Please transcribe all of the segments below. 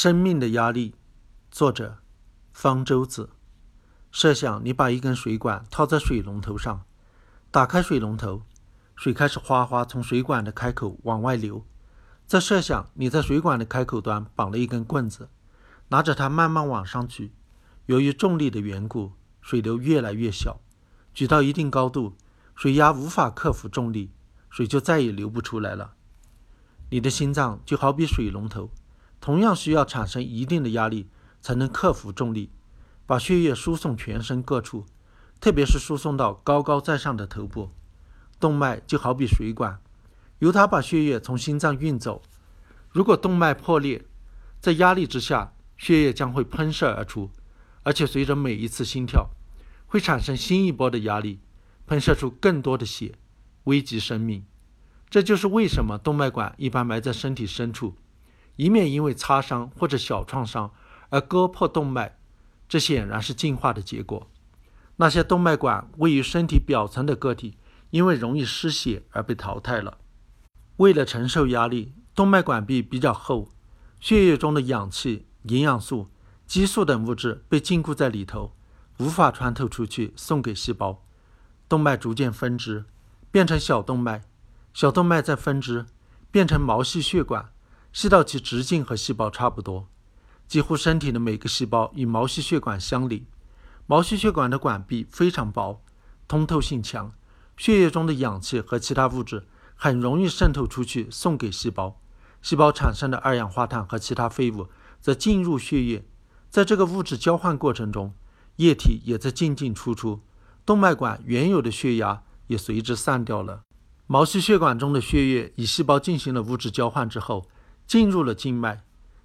生命的压力，作者方舟子。设想你把一根水管套在水龙头上，打开水龙头，水开始哗哗从水管的开口往外流。再设想你在水管的开口端绑了一根棍子，拿着它慢慢往上举。由于重力的缘故，水流越来越小，举到一定高度，水压无法克服重力，水就再也流不出来了。你的心脏就好比水龙头。同样需要产生一定的压力，才能克服重力，把血液输送全身各处，特别是输送到高高在上的头部。动脉就好比水管，由它把血液从心脏运走。如果动脉破裂，在压力之下，血液将会喷射而出，而且随着每一次心跳，会产生新一波的压力，喷射出更多的血，危及生命。这就是为什么动脉管一般埋在身体深处。以免因为擦伤或者小创伤而割破动脉，这显然是进化的结果。那些动脉管位于身体表层的个体，因为容易失血而被淘汰了。为了承受压力，动脉管壁比较厚，血液中的氧气、营养素、激素等物质被禁锢在里头，无法穿透出去送给细胞。动脉逐渐分支，变成小动脉，小动脉再分支，变成毛细血管。细到其直径和细胞差不多，几乎身体的每个细胞与毛细血管相邻。毛细血管的管壁非常薄，通透性强，血液中的氧气和其他物质很容易渗透出去送给细胞。细胞产生的二氧化碳和其他废物则进入血液，在这个物质交换过程中，液体也在进进出出，动脉管原有的血压也随之散掉了。毛细血管中的血液与细胞进行了物质交换之后。进入了静脉，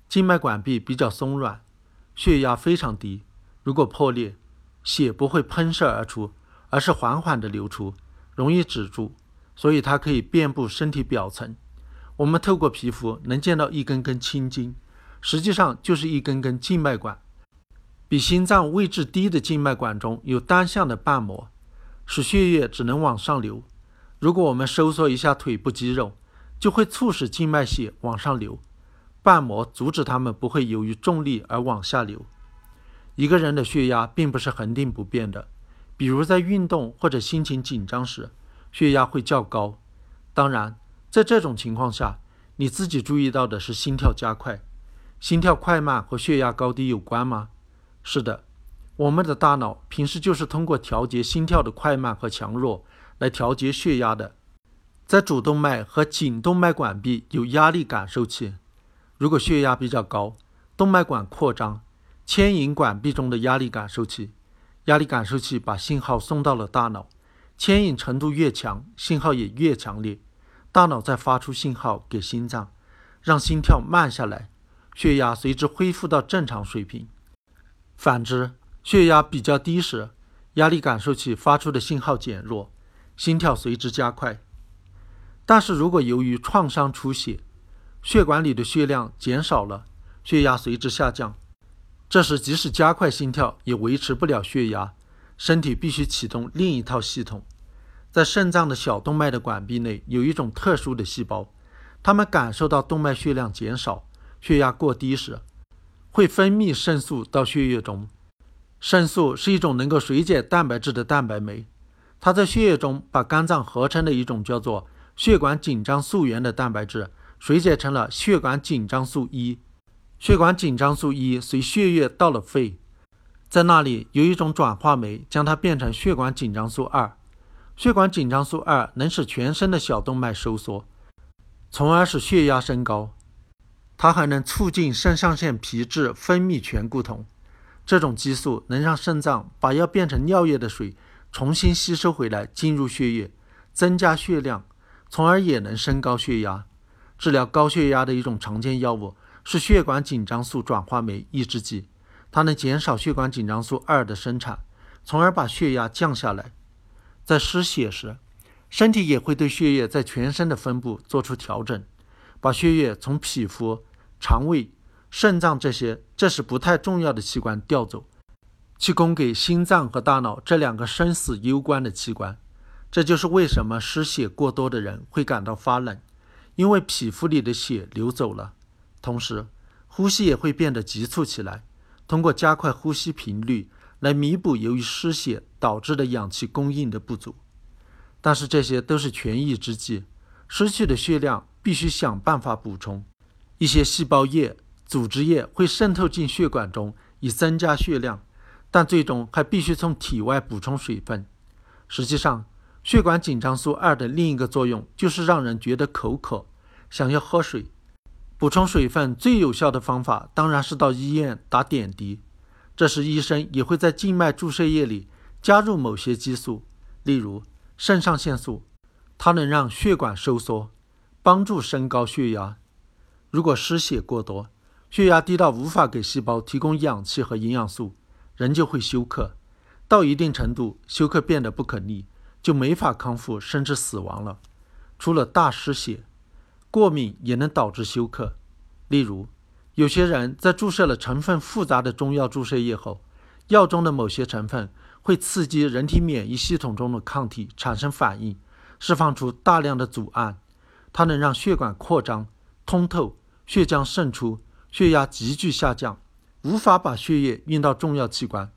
静脉管壁比较松软，血压非常低。如果破裂，血不会喷射而出，而是缓缓地流出，容易止住，所以它可以遍布身体表层。我们透过皮肤能见到一根根青筋，实际上就是一根根静脉管。比心脏位置低的静脉管中有单向的瓣膜，使血液只能往上流。如果我们收缩一下腿部肌肉，就会促使静脉血往上流，瓣膜阻止它们不会由于重力而往下流。一个人的血压并不是恒定不变的，比如在运动或者心情紧张时，血压会较高。当然，在这种情况下，你自己注意到的是心跳加快。心跳快慢和血压高低有关吗？是的，我们的大脑平时就是通过调节心跳的快慢和强弱来调节血压的。在主动脉和颈动脉管壁有压力感受器，如果血压比较高，动脉管扩张，牵引管壁中的压力感受器，压力感受器把信号送到了大脑，牵引程度越强，信号也越强烈，大脑再发出信号给心脏，让心跳慢下来，血压随之恢复到正常水平。反之，血压比较低时，压力感受器发出的信号减弱，心跳随之加快。但是如果由于创伤出血，血管里的血量减少了，血压随之下降，这时即使加快心跳也维持不了血压，身体必须启动另一套系统。在肾脏的小动脉的管壁内有一种特殊的细胞，它们感受到动脉血量减少、血压过低时，会分泌肾素到血液中。肾素是一种能够水解蛋白质的蛋白酶，它在血液中把肝脏合成的一种叫做。血管紧张素原的蛋白质水解成了血管紧张素一，血管紧张素一随血液到了肺，在那里有一种转化酶将它变成血管紧张素二。血管紧张素二能使全身的小动脉收缩，从而使血压升高。它还能促进肾上腺皮质分泌醛固酮，这种激素能让肾脏把要变成尿液的水重新吸收回来进入血液，增加血量。从而也能升高血压。治疗高血压的一种常见药物是血管紧张素转化酶抑制剂，它能减少血管紧张素二的生产，从而把血压降下来。在失血时，身体也会对血液在全身的分布做出调整，把血液从皮肤、肠胃、肾脏这些这是不太重要的器官调走，去供给心脏和大脑这两个生死攸关的器官。这就是为什么失血过多的人会感到发冷，因为皮肤里的血流走了。同时，呼吸也会变得急促起来。通过加快呼吸频率来弥补由于失血导致的氧气供应的不足。但是这些都是权宜之计，失去的血量必须想办法补充。一些细胞液、组织液会渗透进血管中以增加血量，但最终还必须从体外补充水分。实际上，血管紧张素二的另一个作用就是让人觉得口渴，想要喝水。补充水分最有效的方法当然是到医院打点滴，这时医生也会在静脉注射液里加入某些激素，例如肾上腺素，它能让血管收缩，帮助升高血压。如果失血过多，血压低到无法给细胞提供氧气和营养素，人就会休克。到一定程度，休克变得不可逆，就没法康复，甚至死亡了。除了大失血。过敏也能导致休克，例如，有些人在注射了成分复杂的中药注射液后，药中的某些成分会刺激人体免疫系统中的抗体产生反应，释放出大量的组胺，它能让血管扩张、通透，血浆渗出，血压急剧下降，无法把血液运到重要器官，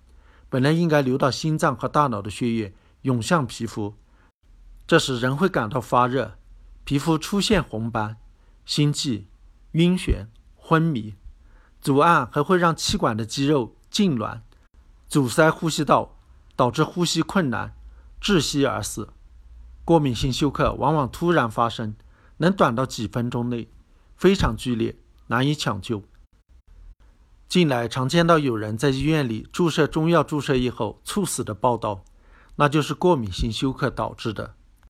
本来应该流到心脏和大脑的血液涌向皮肤，这时人会感到发热。皮肤出现红斑、心悸、晕眩、昏迷，阻胺还会让气管的肌肉痉挛，阻塞呼吸道，导致呼吸困难，窒息而死。过敏性休克往往突然发生，能短到几分钟内，非常剧烈，难以抢救。近来常见到有人在医院里注射中药注射液后猝死的报道，那就是过敏性休克导致的。